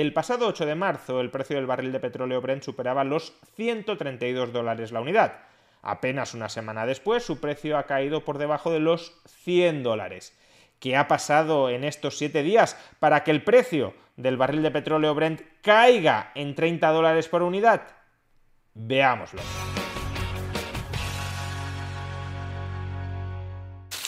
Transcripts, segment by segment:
El pasado 8 de marzo el precio del barril de petróleo Brent superaba los 132 dólares la unidad. Apenas una semana después su precio ha caído por debajo de los 100 dólares. ¿Qué ha pasado en estos 7 días para que el precio del barril de petróleo Brent caiga en 30 dólares por unidad? Veámoslo.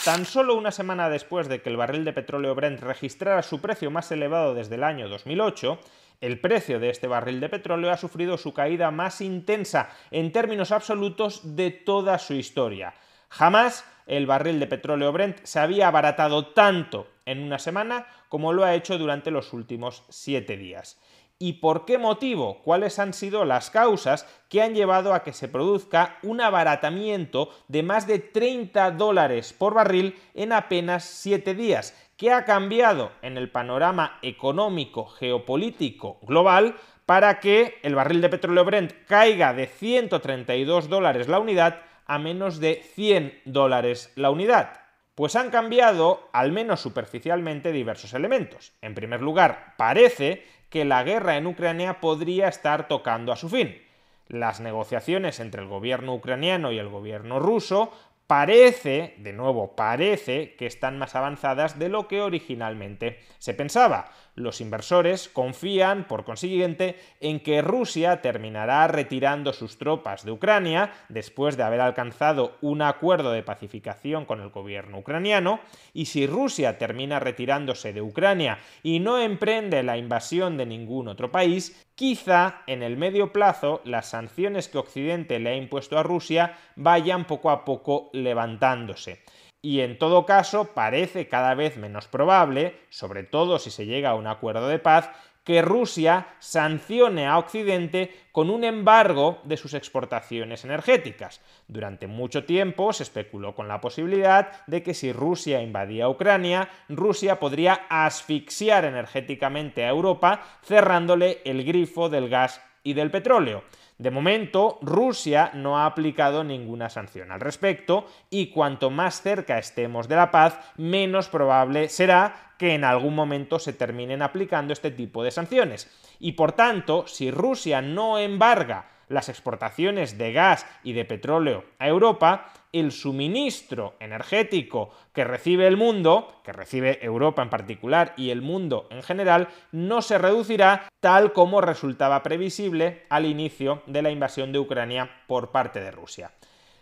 Tan solo una semana después de que el barril de petróleo Brent registrara su precio más elevado desde el año 2008, el precio de este barril de petróleo ha sufrido su caída más intensa en términos absolutos de toda su historia. Jamás el barril de petróleo Brent se había abaratado tanto en una semana como lo ha hecho durante los últimos siete días y por qué motivo, cuáles han sido las causas que han llevado a que se produzca un abaratamiento de más de 30 dólares por barril en apenas 7 días. ¿Qué ha cambiado en el panorama económico geopolítico global para que el barril de petróleo Brent caiga de 132 dólares la unidad a menos de 100 dólares la unidad? Pues han cambiado, al menos superficialmente, diversos elementos. En primer lugar, parece que la guerra en Ucrania podría estar tocando a su fin. Las negociaciones entre el gobierno ucraniano y el gobierno ruso parece, de nuevo, parece que están más avanzadas de lo que originalmente se pensaba. Los inversores confían, por consiguiente, en que Rusia terminará retirando sus tropas de Ucrania después de haber alcanzado un acuerdo de pacificación con el gobierno ucraniano, y si Rusia termina retirándose de Ucrania y no emprende la invasión de ningún otro país, quizá en el medio plazo las sanciones que Occidente le ha impuesto a Rusia vayan poco a poco levantándose y en todo caso parece cada vez menos probable, sobre todo si se llega a un acuerdo de paz, que Rusia sancione a Occidente con un embargo de sus exportaciones energéticas. Durante mucho tiempo se especuló con la posibilidad de que si Rusia invadía Ucrania, Rusia podría asfixiar energéticamente a Europa cerrándole el grifo del gas y del petróleo. De momento, Rusia no ha aplicado ninguna sanción al respecto y cuanto más cerca estemos de la paz, menos probable será que en algún momento se terminen aplicando este tipo de sanciones. Y por tanto, si Rusia no embarga las exportaciones de gas y de petróleo a Europa, el suministro energético que recibe el mundo, que recibe Europa en particular y el mundo en general, no se reducirá tal como resultaba previsible al inicio de la invasión de Ucrania por parte de Rusia.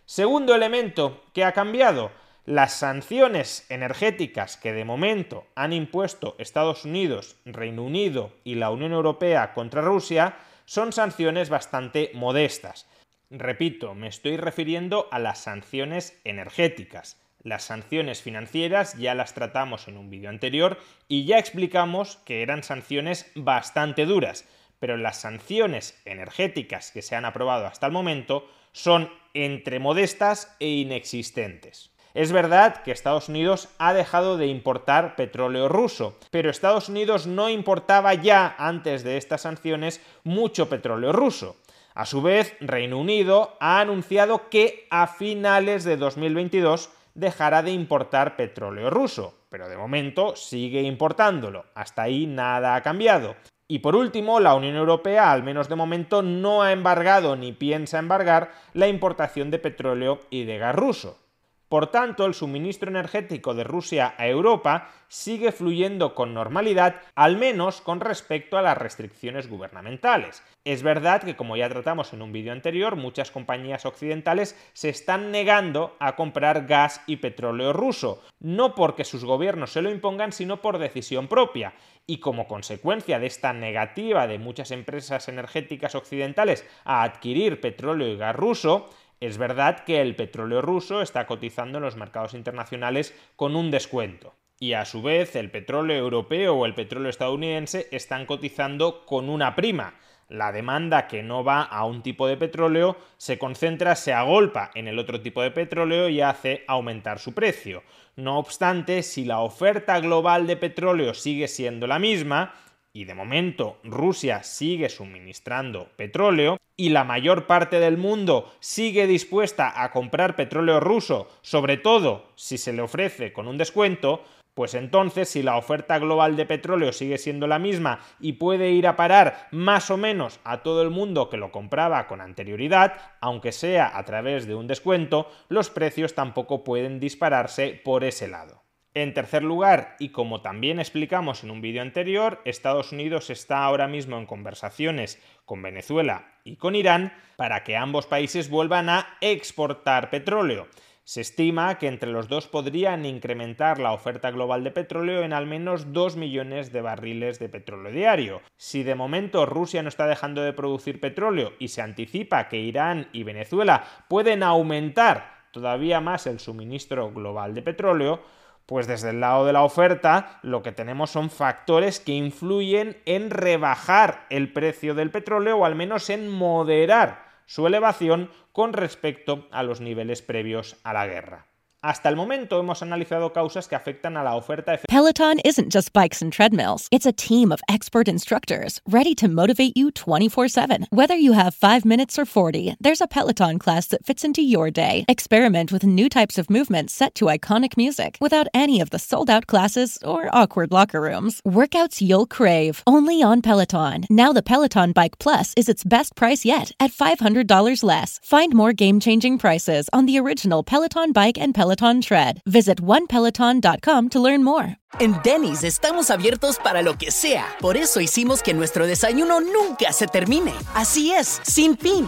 Segundo elemento que ha cambiado, Las sanciones energéticas que de momento han impuesto Estados Unidos, Reino Unido y la Unión Europea contra Rusia son sanciones bastante modestas. Repito, me estoy refiriendo a las sanciones energéticas. Las sanciones financieras ya las tratamos en un vídeo anterior y ya explicamos que eran sanciones bastante duras, pero las sanciones energéticas que se han aprobado hasta el momento son entre modestas e inexistentes. Es verdad que Estados Unidos ha dejado de importar petróleo ruso, pero Estados Unidos no importaba ya antes de estas sanciones mucho petróleo ruso. A su vez, Reino Unido ha anunciado que a finales de 2022 dejará de importar petróleo ruso, pero de momento sigue importándolo. Hasta ahí nada ha cambiado. Y por último, la Unión Europea, al menos de momento, no ha embargado ni piensa embargar la importación de petróleo y de gas ruso. Por tanto, el suministro energético de Rusia a Europa sigue fluyendo con normalidad, al menos con respecto a las restricciones gubernamentales. Es verdad que, como ya tratamos en un vídeo anterior, muchas compañías occidentales se están negando a comprar gas y petróleo ruso, no porque sus gobiernos se lo impongan, sino por decisión propia. Y como consecuencia de esta negativa de muchas empresas energéticas occidentales a adquirir petróleo y gas ruso, es verdad que el petróleo ruso está cotizando en los mercados internacionales con un descuento. Y a su vez el petróleo europeo o el petróleo estadounidense están cotizando con una prima. La demanda que no va a un tipo de petróleo se concentra, se agolpa en el otro tipo de petróleo y hace aumentar su precio. No obstante, si la oferta global de petróleo sigue siendo la misma, y de momento Rusia sigue suministrando petróleo y la mayor parte del mundo sigue dispuesta a comprar petróleo ruso, sobre todo si se le ofrece con un descuento, pues entonces si la oferta global de petróleo sigue siendo la misma y puede ir a parar más o menos a todo el mundo que lo compraba con anterioridad, aunque sea a través de un descuento, los precios tampoco pueden dispararse por ese lado. En tercer lugar, y como también explicamos en un vídeo anterior, Estados Unidos está ahora mismo en conversaciones con Venezuela y con Irán para que ambos países vuelvan a exportar petróleo. Se estima que entre los dos podrían incrementar la oferta global de petróleo en al menos 2 millones de barriles de petróleo diario. Si de momento Rusia no está dejando de producir petróleo y se anticipa que Irán y Venezuela pueden aumentar todavía más el suministro global de petróleo, pues desde el lado de la oferta lo que tenemos son factores que influyen en rebajar el precio del petróleo o al menos en moderar su elevación con respecto a los niveles previos a la guerra. Hasta el momento hemos analizado causas que afectan a la oferta Peloton isn't just bikes and treadmills. It's a team of expert instructors ready to motivate you 24/7. Whether you have 5 minutes or 40, there's a Peloton class that fits into your day. Experiment with new types of movements set to iconic music without any of the sold-out classes or awkward locker rooms. Workouts you'll crave, only on Peloton. Now the Peloton Bike Plus is its best price yet at $500 less. Find more game-changing prices on the original Peloton Bike and Peloton Peloton Tread. Visit onepeloton.com to learn more. En Denny's estamos abiertos para lo que sea. Por eso hicimos que nuestro desayuno nunca se termine. Así es, sin fin.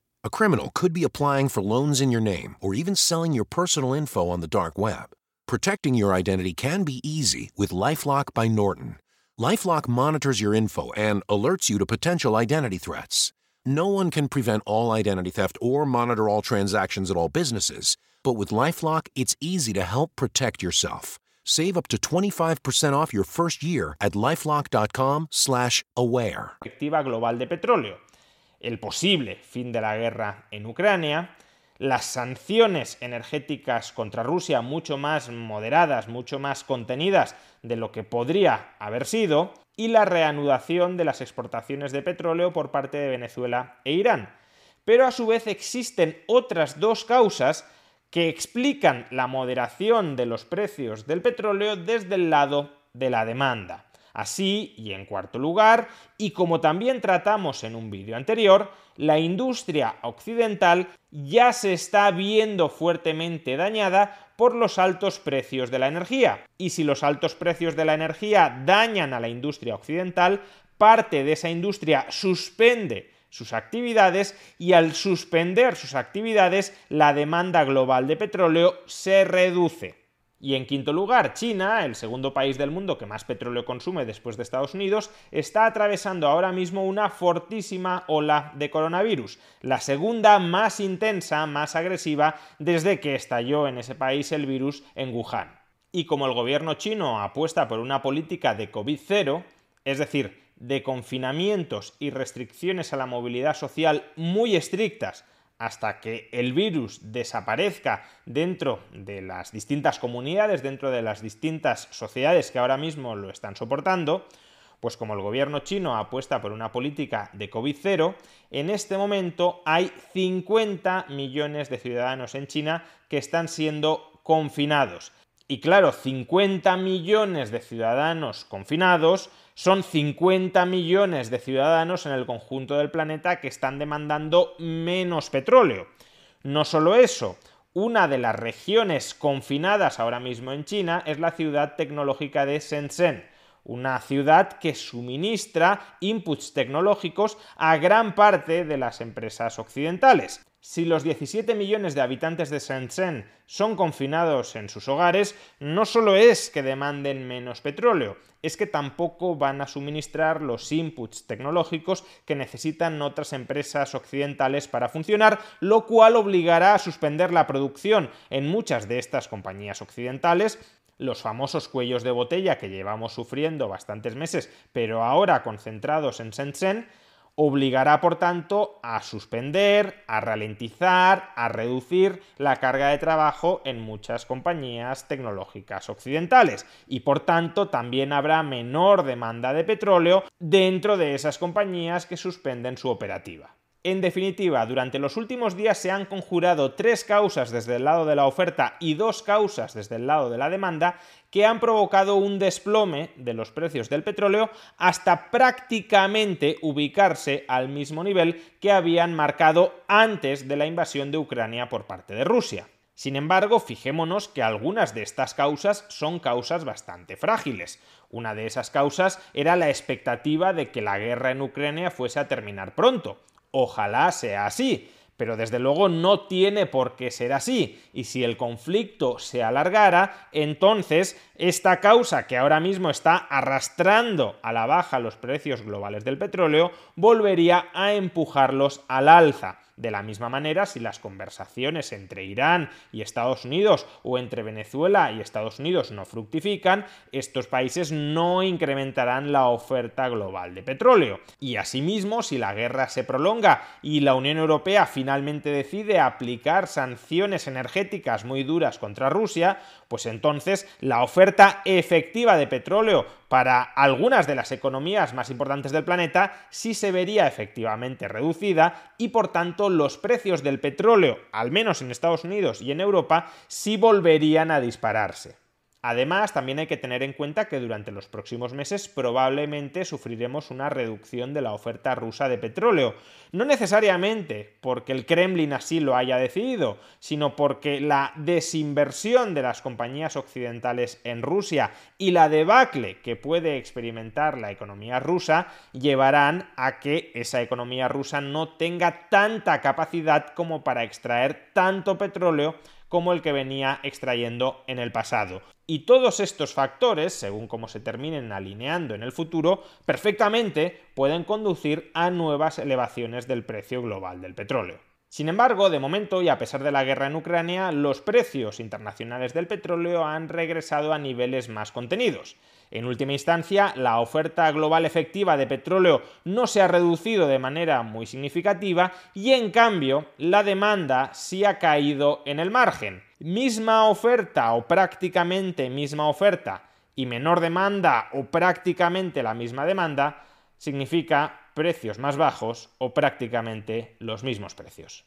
A criminal could be applying for loans in your name or even selling your personal info on the dark web. Protecting your identity can be easy with Lifelock by Norton. Lifelock monitors your info and alerts you to potential identity threats. No one can prevent all identity theft or monitor all transactions at all businesses, but with Lifelock, it's easy to help protect yourself. Save up to 25% off your first year at lifelock.com/aware. global de petróleo. El posible fin de la guerra en Ucrania, las sanciones energéticas contra Rusia mucho más moderadas, mucho más contenidas de lo que podría haber sido, y la reanudación de las exportaciones de petróleo por parte de Venezuela e Irán. Pero a su vez existen otras dos causas que explican la moderación de los precios del petróleo desde el lado de la demanda. Así, y en cuarto lugar, y como también tratamos en un vídeo anterior, la industria occidental ya se está viendo fuertemente dañada por los altos precios de la energía. Y si los altos precios de la energía dañan a la industria occidental, parte de esa industria suspende sus actividades y al suspender sus actividades la demanda global de petróleo se reduce. Y en quinto lugar, China, el segundo país del mundo que más petróleo consume después de Estados Unidos, está atravesando ahora mismo una fortísima ola de coronavirus, la segunda más intensa, más agresiva desde que estalló en ese país el virus en Wuhan. Y como el gobierno chino apuesta por una política de COVID-0, es decir, de confinamientos y restricciones a la movilidad social muy estrictas hasta que el virus desaparezca dentro de las distintas comunidades, dentro de las distintas sociedades que ahora mismo lo están soportando, pues como el gobierno chino apuesta por una política de COVID-0, en este momento hay 50 millones de ciudadanos en China que están siendo confinados. Y claro, 50 millones de ciudadanos confinados son 50 millones de ciudadanos en el conjunto del planeta que están demandando menos petróleo. No solo eso, una de las regiones confinadas ahora mismo en China es la ciudad tecnológica de Shenzhen, una ciudad que suministra inputs tecnológicos a gran parte de las empresas occidentales. Si los 17 millones de habitantes de Shenzhen son confinados en sus hogares, no solo es que demanden menos petróleo, es que tampoco van a suministrar los inputs tecnológicos que necesitan otras empresas occidentales para funcionar, lo cual obligará a suspender la producción en muchas de estas compañías occidentales. Los famosos cuellos de botella que llevamos sufriendo bastantes meses, pero ahora concentrados en Shenzhen, obligará, por tanto, a suspender, a ralentizar, a reducir la carga de trabajo en muchas compañías tecnológicas occidentales y, por tanto, también habrá menor demanda de petróleo dentro de esas compañías que suspenden su operativa. En definitiva, durante los últimos días se han conjurado tres causas desde el lado de la oferta y dos causas desde el lado de la demanda que han provocado un desplome de los precios del petróleo hasta prácticamente ubicarse al mismo nivel que habían marcado antes de la invasión de Ucrania por parte de Rusia. Sin embargo, fijémonos que algunas de estas causas son causas bastante frágiles. Una de esas causas era la expectativa de que la guerra en Ucrania fuese a terminar pronto. Ojalá sea así, pero desde luego no tiene por qué ser así. Y si el conflicto se alargara, entonces esta causa que ahora mismo está arrastrando a la baja los precios globales del petróleo volvería a empujarlos al alza. De la misma manera, si las conversaciones entre Irán y Estados Unidos o entre Venezuela y Estados Unidos no fructifican, estos países no incrementarán la oferta global de petróleo. Y asimismo, si la guerra se prolonga y la Unión Europea finalmente decide aplicar sanciones energéticas muy duras contra Rusia, pues entonces la oferta efectiva de petróleo para algunas de las economías más importantes del planeta sí se vería efectivamente reducida y por tanto los precios del petróleo, al menos en Estados Unidos y en Europa, sí volverían a dispararse. Además, también hay que tener en cuenta que durante los próximos meses probablemente sufriremos una reducción de la oferta rusa de petróleo. No necesariamente porque el Kremlin así lo haya decidido, sino porque la desinversión de las compañías occidentales en Rusia y la debacle que puede experimentar la economía rusa llevarán a que esa economía rusa no tenga tanta capacidad como para extraer tanto petróleo como el que venía extrayendo en el pasado. Y todos estos factores, según cómo se terminen alineando en el futuro, perfectamente pueden conducir a nuevas elevaciones del precio global del petróleo. Sin embargo, de momento y a pesar de la guerra en Ucrania, los precios internacionales del petróleo han regresado a niveles más contenidos. En última instancia, la oferta global efectiva de petróleo no se ha reducido de manera muy significativa y en cambio la demanda sí ha caído en el margen. Misma oferta o prácticamente misma oferta y menor demanda o prácticamente la misma demanda significa precios más bajos o prácticamente los mismos precios.